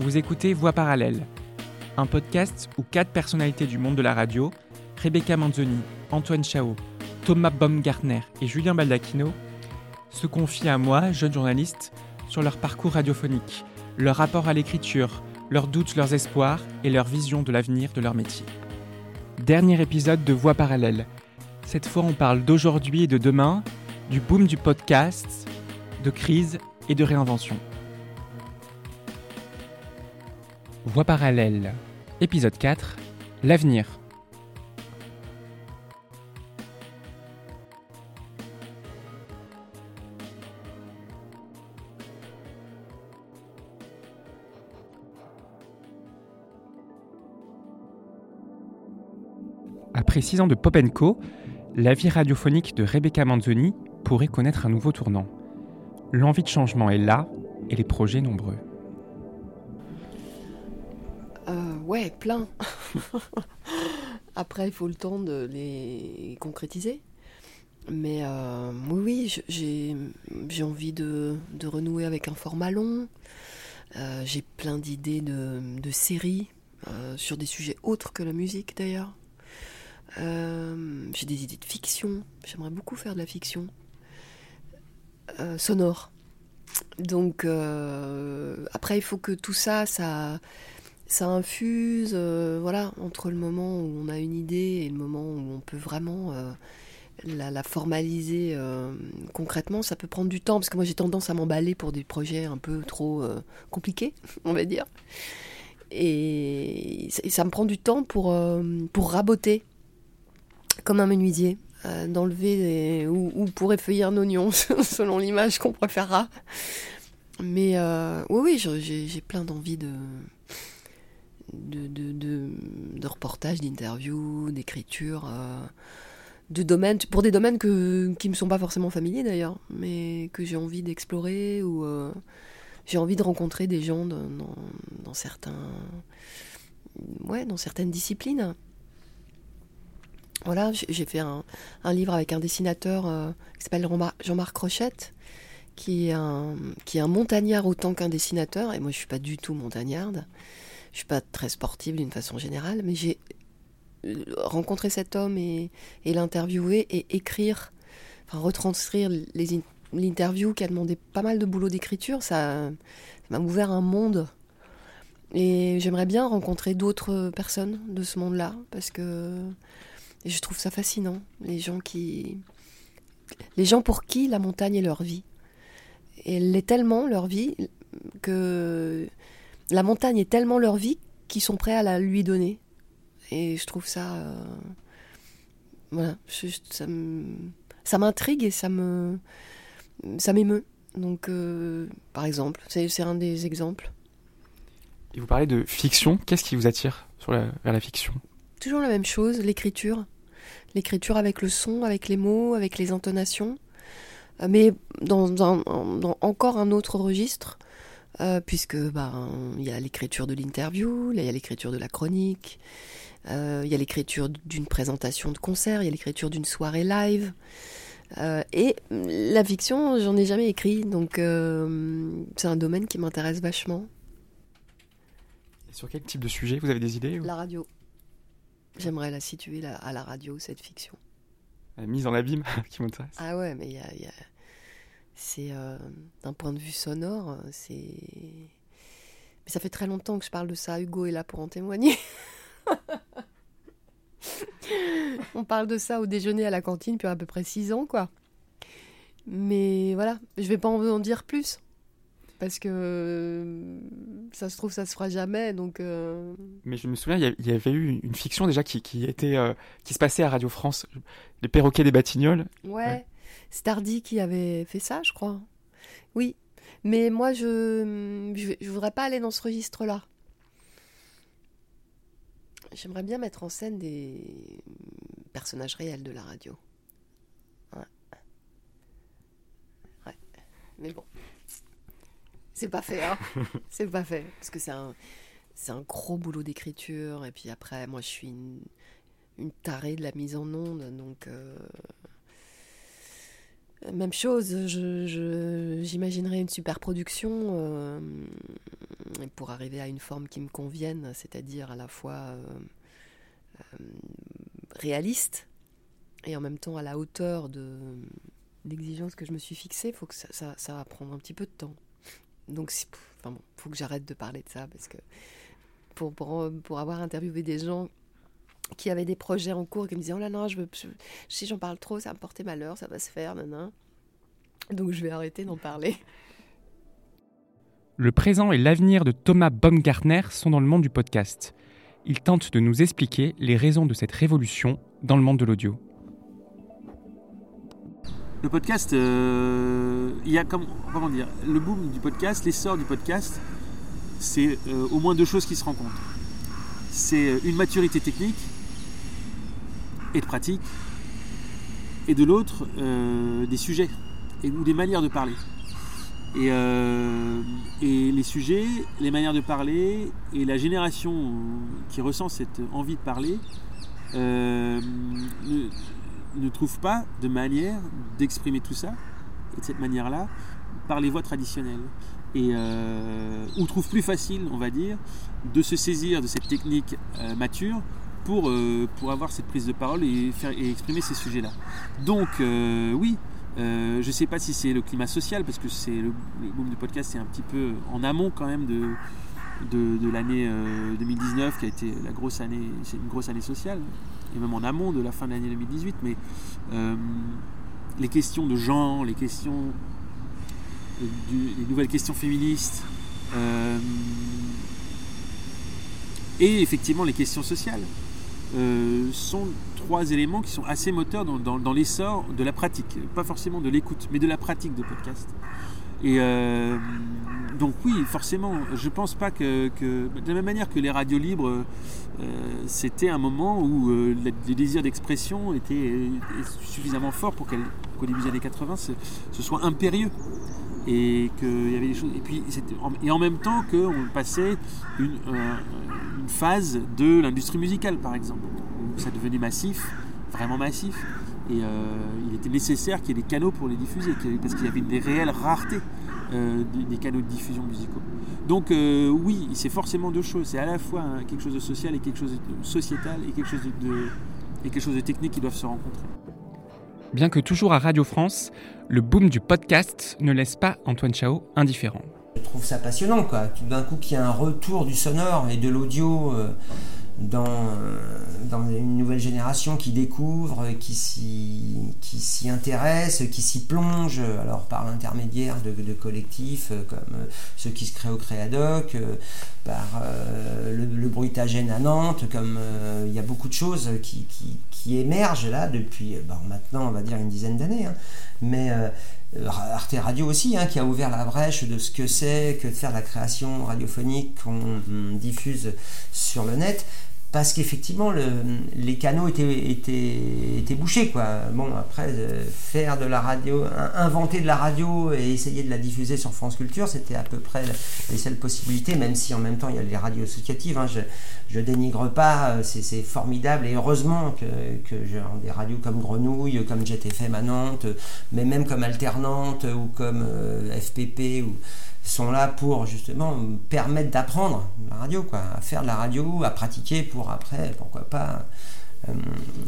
Vous écoutez Voix parallèle, un podcast où quatre personnalités du monde de la radio, Rebecca Manzoni, Antoine Chao, Thomas Baumgartner et Julien Baldacchino, se confient à moi, jeune journaliste, sur leur parcours radiophonique, leur rapport à l'écriture, leurs doutes, leurs espoirs et leur vision de l'avenir de leur métier. Dernier épisode de Voix parallèle. Cette fois, on parle d'aujourd'hui et de demain, du boom du podcast, de crise et de réinvention. Voix parallèle, épisode 4, l'avenir. Après six ans de Pop Co, la vie radiophonique de Rebecca Manzoni pourrait connaître un nouveau tournant. L'envie de changement est là et les projets nombreux. Ouais, plein. Après, il faut le temps de les concrétiser. Mais euh, oui, oui, j'ai envie de, renouer avec un format long. Euh, j'ai plein d'idées de, séries euh, sur des sujets autres que la musique d'ailleurs. J'ai des idées de fiction. J'aimerais beaucoup faire de la fiction sonore. Donc après, il faut que tout ça, ça, ça infuse, voilà, entre le moment où on a une idée et le moment où on peut vraiment la, la, formaliser concrètement. Ça peut prendre du temps parce que moi j'ai tendance à m'emballer pour des projets un peu trop compliqués, on va dire. Et, ça me prend du temps pour, pour raboter comme un menuisier, euh, d'enlever ou, pour effeuiller un oignon, selon l'image qu'on préférera. Mais euh, oui, oui, j'ai plein d'envie de, de, reportages, d'interviews, d'écriture, euh, de domaines, pour des domaines que, qui ne me sont pas forcément familiers d'ailleurs, mais que j'ai envie d'explorer ou j'ai envie de rencontrer des gens dans, dans, certains, ouais, dans certaines disciplines. Voilà, j'ai fait un, livre avec un dessinateur euh, qui s'appelle Jean-Marc Rochette, qui est, un, qui est un montagnard autant qu'un dessinateur. Et moi, je suis pas du tout montagnarde. Je suis pas très sportive d'une façon générale, mais j'ai euh, rencontré cet homme et, et l'interviewer et écrire, enfin retranscrire l'interview qui a demandé pas mal de boulot d'écriture. Ça m'a ouvert un monde. Et j'aimerais bien rencontrer d'autres personnes de ce monde-là, parce que je trouve ça fascinant, les gens qui. Les gens pour qui la montagne est leur vie. Et elle est tellement leur vie que la montagne est tellement leur vie qu'ils sont prêts à la lui donner. Et je trouve ça. Euh, voilà, ça m'intrigue et ça me. Ça m'émeut. Donc, euh, par exemple, c'est un des exemples. Et vous parlez de fiction, qu'est-ce qui vous attire sur la, vers la fiction? Toujours la même chose, l'écriture. L'écriture avec le son, avec les mots, avec les intonations. Euh, mais dans, encore un autre registre, euh, puisque ben, il y a l'écriture de l'interview, il y a l'écriture de la chronique, euh, il y a l'écriture d'une présentation de concert, il y a l'écriture d'une soirée live. et la fiction, j'en ai jamais écrit, donc c'est un domaine qui m'intéresse vachement. Et sur quel type de sujet Vous avez des idées La radio. J'aimerais la situer à la radio, cette fiction. La mise en abîme qui m'intéresse. Ah ouais, mais il y a, c'est euh, d'un point de vue sonore, c'est. Mais ça fait très longtemps que je parle de ça. Hugo est là pour en témoigner. On parle de ça au déjeuner à la cantine depuis à peu près six ans, quoi. Mais voilà, je vais pas en dire plus parce que euh, ça se trouve ça se fera jamais donc euh. mais je me souviens il y avait eu une fiction déjà qui, qui était euh, qui se passait à Radio France les perroquets des Batignolles. Ouais, Stardy qui avait fait ça je crois. Oui. Mais moi je, je voudrais pas aller dans ce registre là j'aimerais bien mettre en scène des personnages réels de la radio. Ouais. Ouais. Mais bon c'est pas fait, hein. c'est pas fait. Parce que c'est un, c'est un gros boulot d'écriture. Et puis après, moi, je suis une, une tarée de la mise en onde. Donc, euh, même chose, je, j'imaginerais une super production. Euh, pour arriver à une forme qui me convienne, c'est-à-dire à la fois réaliste et en même temps à la hauteur de l'exigence que je me suis fixée, faut que ça, ça, va prendre un petit peu de temps. Donc, enfin faut que j'arrête de parler de ça parce que pour, pour, pour, avoir interviewé des gens qui avaient des projets en cours qui me disaient oh là là, je veux, si j'en parle trop, ça va me porter malheur, ça va se faire, nan, Donc je vais arrêter d'en parler. Le présent et l'avenir de Thomas Baumgartner sont dans le monde du podcast. Il tente de nous expliquer les raisons de cette révolution dans le monde de l'audio. Le podcast, euh, il y a comment dire, le boom du podcast, l'essor du podcast, c'est euh, au moins deux choses qui se rencontrent. C'est euh, une maturité technique et de pratique, et de l'autre des sujets et, ou des manières de parler. Et, les sujets, les manières de parler et la génération qui ressent cette envie de parler ne trouve pas de manière d'exprimer tout ça, de cette manière-là, par les voies traditionnelles. Et euh, ou trouve plus facile, on va dire, de se saisir de cette technique euh, mature pour, euh, pour avoir cette prise de parole et, exprimer ces sujets-là. Donc, oui, je ne sais pas si c'est le climat social, parce que c'est le, boom du podcast, c'est un petit peu en amont quand même de, l'année 2019 qui a été la une grosse année sociale et même en amont de la fin de l'année 2018, mais euh, les questions de genre, les questions, les nouvelles questions féministes, euh, et effectivement les questions sociales, euh, sont trois éléments qui sont assez moteurs dans, dans l'essor de la pratique, pas forcément de l'écoute, mais de la pratique de podcast. Et donc oui, forcément, je pense pas que, de la même manière que les radios libres, euh, c'était un moment où euh, le désir d'expression était, suffisamment fort pour qu'au début des années 80, ce, soit impérieux. Et qu'il y avait des choses. Et puis, et en même temps qu'on passait une, euh, une phase de l'industrie musicale, par exemple, où ça devenait massif, vraiment massif. Et il était nécessaire qu'il y ait des canaux pour les diffuser, parce qu'il y avait des réelles raretés. Euh, des, canaux de diffusion musicaux. Donc euh, oui, c'est forcément deux choses. C'est à la fois hein, quelque chose de social et quelque chose de sociétal et quelque chose de, et quelque chose de technique qui doivent se rencontrer. Bien que toujours à Radio France, le boom du podcast ne laisse pas Antoine Chao indifférent. Je trouve ça passionnant, quoi. Tout d'un coup, qu'il y a un retour du sonore et de l'audio. Euh, dans, euh, dans une nouvelle génération qui découvre, qui s'y intéresse, qui s'y plonge, alors par l'intermédiaire de, collectifs euh, comme euh, ceux qui se créent au Créadoc, par le, le, bruitagène à Nantes, comme il y a beaucoup de choses qui, émergent là depuis maintenant on va dire une dizaine d'années. Hein. Mais Arte Radio aussi, hein, qui a ouvert la brèche de ce que c'est que de faire la création radiophonique qu'on diffuse sur le net parce qu'effectivement les canaux étaient, bouchés quoi. Bon après euh, faire de la radio, inventer de la radio et essayer de la diffuser sur France Culture, c'était à peu près les seules possibilités, même si en même temps il y a les radios associatives. Hein. je, je dénigre pas, euh, c'est formidable et heureusement que, des radios comme Grenouille, comme Jet FM à Nantes, mais même comme Alternante ou comme euh, FPP sont là pour justement permettre d'apprendre radio, quoi, à faire de la radio, à pratiquer pour après, pourquoi pas, euh,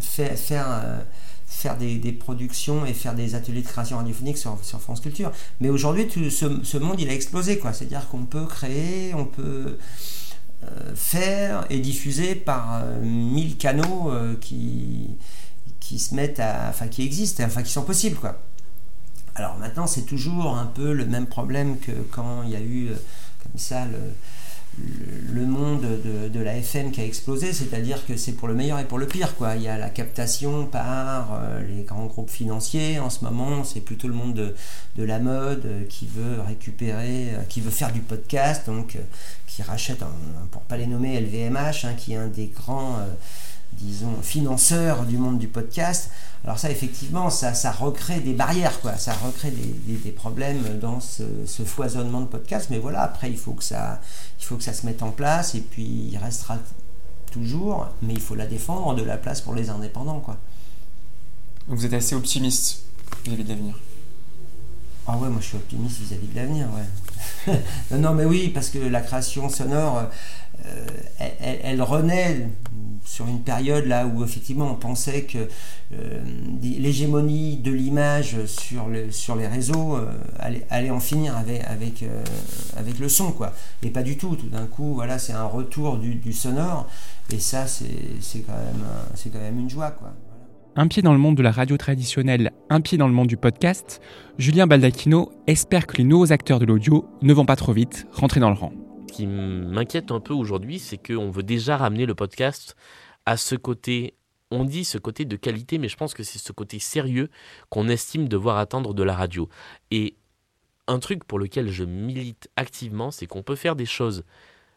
faire, euh, des, productions et faire des ateliers de création radiophonique sur, France Culture. Mais aujourd'hui, ce, monde, il a explosé, quoi. C'est-à-dire qu'on peut créer, on peut euh, faire et diffuser par mille canaux qui, qui se mettent à, enfin, qui existent, enfin, qui sont possibles, quoi. Alors maintenant, c'est toujours un peu le même problème que quand il y a eu comme ça le, monde de, la FM qui a explosé, c'est-à-dire que c'est pour le meilleur et pour le pire. Quoi. Il y a la captation par euh, les grands groupes financiers. En ce moment, c'est plutôt le monde de, la mode euh, qui veut récupérer, qui veut faire du podcast, donc qui rachète, pour pas les nommer, LVMH, hein, qui est un des grands disons, financeurs du monde du podcast. Alors ça, effectivement, ça, ça recrée des barrières, quoi. Ça recrée des, des, problèmes dans ce, foisonnement de podcast. Mais voilà, après, il faut, que ça, il faut que ça se mette en place. Et puis, il restera toujours, mais il faut la défendre, de la place pour les indépendants, quoi. vous êtes assez optimiste vis-à-vis de l'avenir Ah ouais, moi je suis optimiste vis-à-vis de l'avenir, ouais. non, non, mais oui, parce que la création sonore, euh, elle, renaît sur une période là où effectivement on pensait que euh, l'hégémonie de l'image sur, sur les réseaux euh, allait, en finir avec, avec, avec le son quoi. Et pas du tout. Tout d'un coup voilà c'est un retour du, sonore. Et ça c'est quand, même, quand même une joie quoi. Un pied dans le monde de la radio traditionnelle, un pied dans le monde du podcast, Julien Baldacchino espère que les nouveaux acteurs de l'audio ne vont pas trop vite rentrer dans le rang. Qui m'inquiète un peu aujourd'hui, c'est qu'on veut déjà ramener le podcast à ce côté, on dit ce côté de qualité, mais je pense que c'est ce côté sérieux qu'on estime devoir attendre de la radio. Et un truc pour lequel je milite activement, c'est qu'on peut faire des choses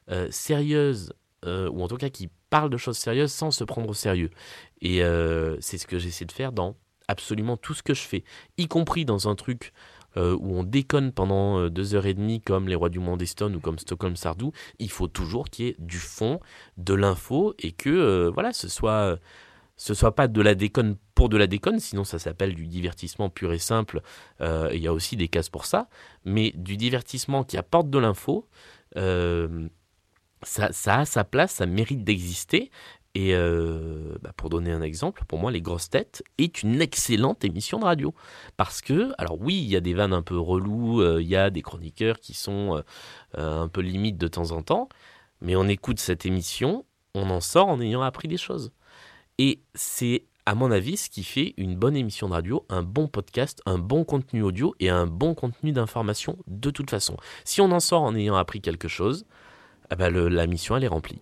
euh, sérieuses, euh, ou en tout cas qui parlent de choses sérieuses sans se prendre au sérieux. Et euh, c'est ce que j'essaie de faire dans absolument tout ce que je fais, y compris dans un truc euh, où on déconne pendant euh, deux heures et demie comme les Rois du Monde Stone ou comme Stockholm Sardou, il faut toujours qu'il y ait du fond, de l'info et que euh, voilà, ce soit ce soit pas de la déconne pour de la déconne, sinon ça s'appelle du divertissement pur et simple. Il y a aussi des cases pour ça, mais du divertissement qui apporte de l'info, ça, ça, a sa place, ça mérite d'exister. Et euh, bah, pour donner un exemple, pour moi, Les Grosses Têtes est une excellente émission de radio. Parce que, alors oui, il y a des vannes un peu relous, euh, il y a des chroniqueurs qui sont euh, un peu limites de temps en temps, mais on écoute cette émission, on en sort en ayant appris des choses. Et c'est, à mon avis, ce qui fait une bonne émission de radio, un bon podcast, un bon contenu audio et un bon contenu d'information de toute façon. Si on en sort en ayant appris quelque chose, eh ben, la mission, elle est remplie.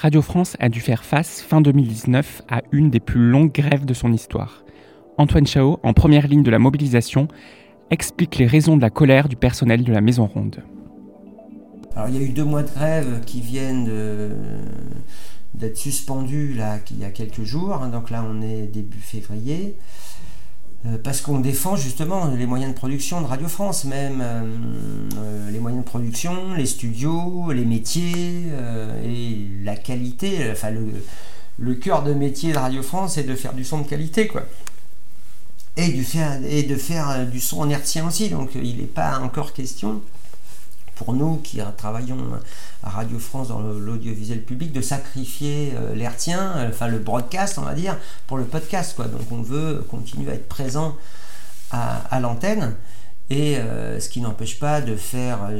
Radio France a dû faire face fin 2019 à une des plus longues grèves de son histoire. Antoine Chao, en première ligne de la mobilisation, explique les raisons de la colère du personnel de la Maison Ronde. Alors il y a eu deux mois de grève qui viennent d'être suspendus il y a quelques jours, hein. donc là on est début février. Euh, parce qu'on défend justement les moyens de production de Radio France, même euh, euh, les moyens de production, les studios, les métiers et la qualité. Enfin, le, cœur de métier de Radio France, c'est de faire du son de qualité, quoi. Et, du faire, et de faire du son en hertzien aussi. Donc, il n'est pas encore question pour nous qui travaillons à Radio France dans l'audiovisuel public de sacrifier euh, l'hertien, euh, enfin le broadcast on va dire, pour le podcast. Quoi. Donc on veut continuer à être présent à, l'antenne. Et euh, ce qui n'empêche pas de faire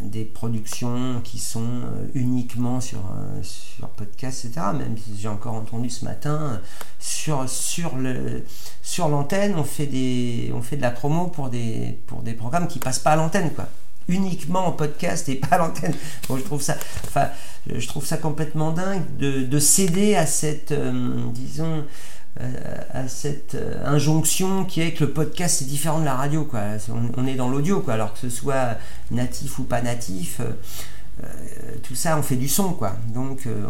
des productions qui sont uniquement sur, sur podcast, etc. Même si j'ai encore entendu ce matin, sur, sur, sur l'antenne, on, fait on fait de la promo pour des, pour des programmes qui passent pas à l'antenne. Uniquement en podcast et pas à l'antenne. Je trouve ça, complètement dingue de, céder à cette, euh, disons, euh, à euh, injonction qui est que le podcast c'est différent de la radio, quoi. On, est dans l'audio, quoi. Alors que ce soit natif ou pas natif. Tout ça, on fait du son, quoi. Donc, euh,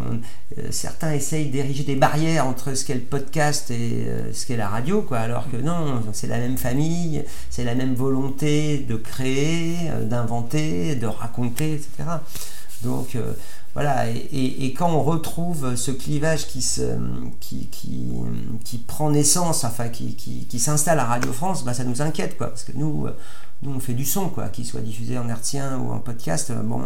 euh, certains essayent d'ériger des barrières entre ce qu'est le podcast et ce qu'est la radio, quoi. Alors que non, c'est la même famille, c'est la même volonté de créer, d'inventer, de raconter, etc. Donc, voilà, et, quand on retrouve ce clivage qui, se, qui, qui, prend naissance, enfin qui, qui, s'installe à Radio France, bah, ça nous inquiète, quoi, parce que nous, nous on fait du son, quoi, qu'il soit diffusé en hertzien ou en podcast, bon,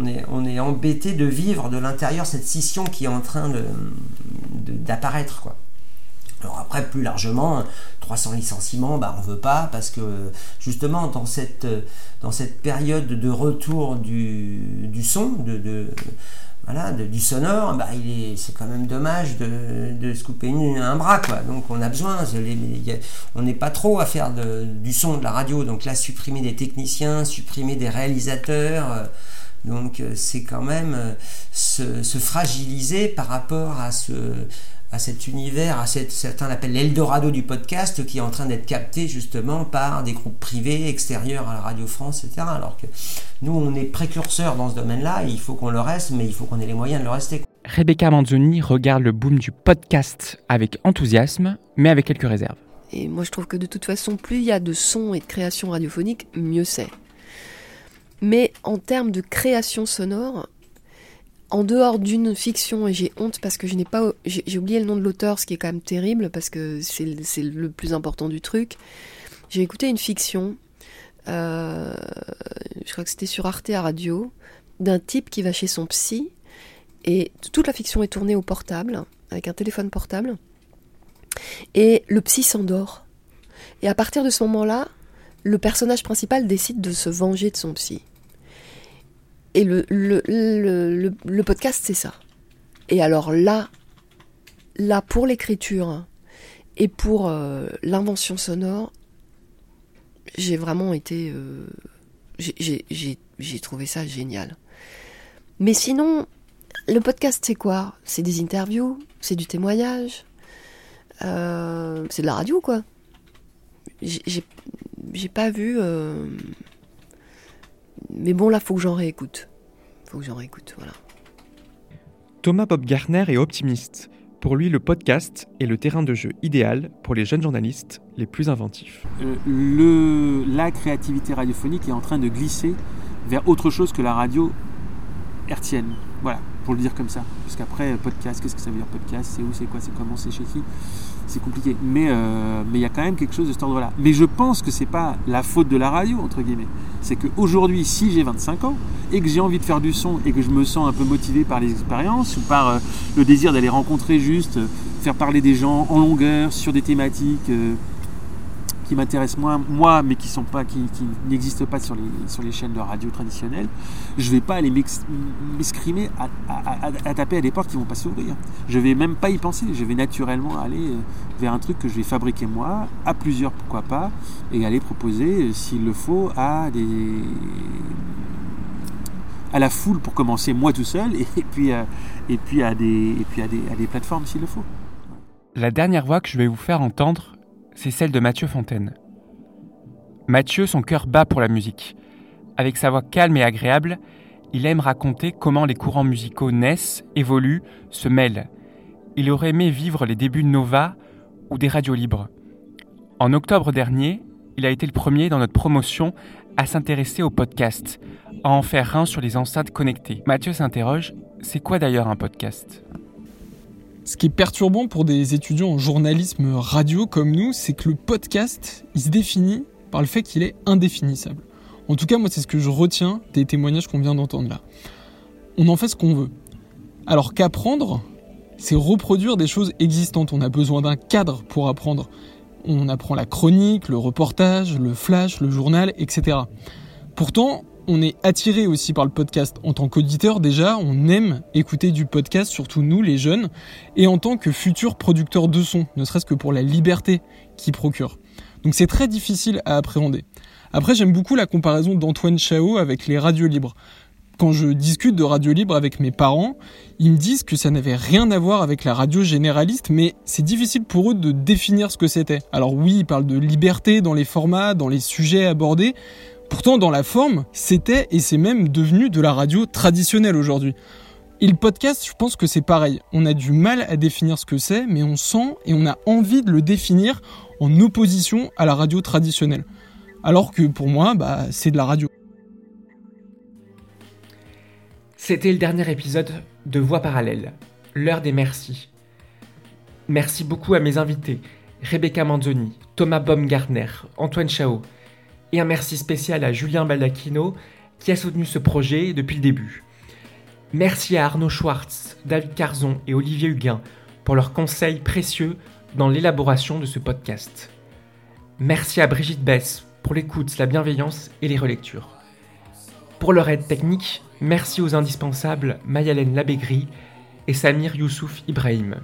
on est, on est embêté de vivre de l'intérieur cette scission qui est en train d'apparaître. Alors après, plus largement, 300 licenciements, bah, on ne veut pas parce que justement dans cette, période de retour du, du son, de, voilà, du sonore, bah, c'est quand même dommage de, de se couper un bras. Quoi. Donc on a besoin, on n'est pas trop à faire du son, de la radio. Donc là, supprimer des techniciens, supprimer des réalisateurs. Euh, donc euh, c'est quand même euh, se, fragiliser par rapport à ce à cet univers, à cette, certains l'appellent l'Eldorado du podcast, qui est en train d'être capté justement par des groupes privés extérieurs à la Radio France, etc. Alors que nous, on est précurseurs dans ce domaine-là, il faut qu'on le reste, mais il faut qu'on ait les moyens de le rester. Rebecca Manzoni regarde le boom du podcast avec enthousiasme, mais avec quelques réserves. Et moi, je trouve que de toute façon, plus il y a de sons et de création radiophonique, mieux c'est. Mais en termes de création sonore, en dehors d'une fiction, et j'ai honte parce que je n'ai pas, j'ai oublié le nom de l'auteur, ce qui est quand même terrible parce que c'est le plus important du truc. J'ai écouté une fiction euh, je crois que c'était sur Arte à radio, d'un type qui va chez son psy, et toute la fiction est tournée au portable, avec un téléphone portable, et le psy s'endort. Et à partir de ce moment-là, le personnage principal décide de se venger de son psy. Et le, podcast, c'est ça. Et alors là, là pour l'écriture et pour euh, l'invention sonore, j'ai vraiment été... Euh, j'ai trouvé ça génial. Mais sinon, le podcast, c'est quoi? C'est des interviews, c'est du témoignage, euh, c'est de la radio, quoi? J'ai pas vu. Mais bon, là, faut que j'en réécoute. Faut que j'en réécoute, voilà. Thomas Bob Garner est optimiste. Pour lui, le podcast est le terrain de jeu idéal pour les jeunes journalistes les plus inventifs. Euh, le, la créativité radiophonique est en train de glisser vers autre chose que la radio hertzienne. Voilà, pour le dire comme ça. Parce qu'après, podcast, qu'est-ce que ça veut dire podcast? C'est où, c'est quoi, c'est comment, c'est chez qui? C'est compliqué. Mais euh, mais il y a quand même quelque chose de cet ordre-là. Mais je pense que c'est pas la faute de la radio, entre guillemets. C'est qu'aujourd'hui, si j'ai 25 ans et que j'ai envie de faire du son et que je me sens un peu motivé par les expériences ou par euh, le désir d'aller rencontrer juste, euh, faire parler des gens en longueur sur des thématiques qui m'intéressent moins, moi, mais qui sont pas, qui, n'existent pas sur les, sur les chaînes de radio traditionnelles, je vais pas aller m'escrimer à, taper à des portes qui vont pas s'ouvrir. Je vais même pas y penser. Je vais naturellement aller euh, vers un truc que je vais fabriquer moi, à plusieurs, pourquoi pas, et aller proposer, euh, s'il le faut, à des à la foule pour commencer moi tout seul et, puis, euh, et puis, à, des, et puis à, des, à des plateformes s'il le faut. La dernière voix que je vais vous faire entendre, c'est celle de Mathieu Fontaine. Mathieu, son cœur bat pour la musique. Avec sa voix calme et agréable, il aime raconter comment les courants musicaux naissent, évoluent, se mêlent. Il aurait aimé vivre les débuts de Nova ou des radios libres. En octobre dernier, il a été le premier dans notre promotion à s'intéresser au podcast, à en faire un sur les enceintes connectées. Mathieu s'interroge, c'est quoi d'ailleurs un podcast? Ce qui est perturbant pour des étudiants en journalisme radio comme nous, c'est que le podcast, il se définit par le fait qu'il est indéfinissable. En tout cas, moi, c'est ce que je retiens des témoignages qu'on vient d'entendre là. On en fait ce qu'on veut. Alors qu'apprendre, c'est reproduire des choses existantes. On a besoin d'un cadre pour apprendre. On apprend la chronique, le reportage, le flash, le journal, etc. Pourtant, on est attiré aussi par le podcast. En tant qu'auditeur, déjà, on aime écouter du podcast, surtout nous, les jeunes, et en tant que futur producteur de son, ne serait-ce que pour la liberté qu'il procure. Donc c'est très difficile à appréhender. Après, j'aime beaucoup la comparaison d'Antoine Chao avec les radios libres. Quand je discute de radio libre avec mes parents, ils me disent que ça n'avait rien à voir avec la radio généraliste, mais c'est difficile pour eux de définir ce que c'était. Alors oui, ils parlent de liberté dans les formats, dans les sujets abordés, Pourtant, dans la forme, c'était et c'est même devenu de la radio traditionnelle aujourd'hui. Et le podcast, je pense que c'est pareil. On a du mal à définir ce que c'est, mais on sent et on a envie de le définir en opposition à la radio traditionnelle. Alors que pour moi, bah, c'est de la radio. C'était le dernier épisode de Voix parallèle, l'heure des merci. Merci beaucoup à mes invités, Rebecca Manzoni, Thomas Baumgartner, Antoine Chao, et un merci spécial à Julien Baldacchino qui a soutenu ce projet depuis le début. Merci à Arnaud Schwartz, David Carzon et Olivier Huguin pour leurs conseils précieux dans l'élaboration de ce podcast. Merci à Brigitte Bess pour l'écoute, la bienveillance et les relectures. Pour leur aide technique, merci aux indispensables Mayalène Labégri et Samir Youssouf Ibrahim.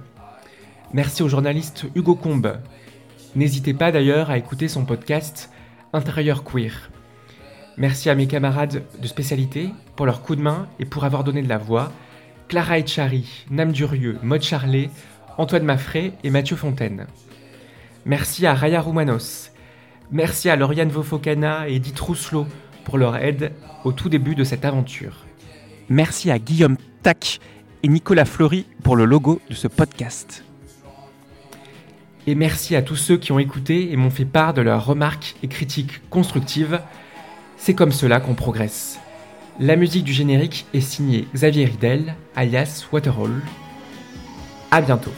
Merci au journaliste Hugo Combe. N'hésitez pas d'ailleurs à écouter son podcast intérieur queer. Merci à mes camarades de spécialité pour leur coup de main et pour avoir donné de la voix. Clara Etchari, Nam Durieux, Maud Charlet, Antoine Maffré et Mathieu Fontaine. Merci à Raya Roumanos. Merci à Lauriane Vofocana et Edith Rousselot pour leur aide au tout début de cette aventure. Merci à Guillaume Tac et Nicolas Flory pour le logo de ce podcast. Et merci à tous ceux qui ont écouté et m'ont fait part de leurs remarques et critiques constructives. C'est comme cela qu'on progresse. La musique du générique est signée Xavier Ridel, alias Waterhall. A bientôt.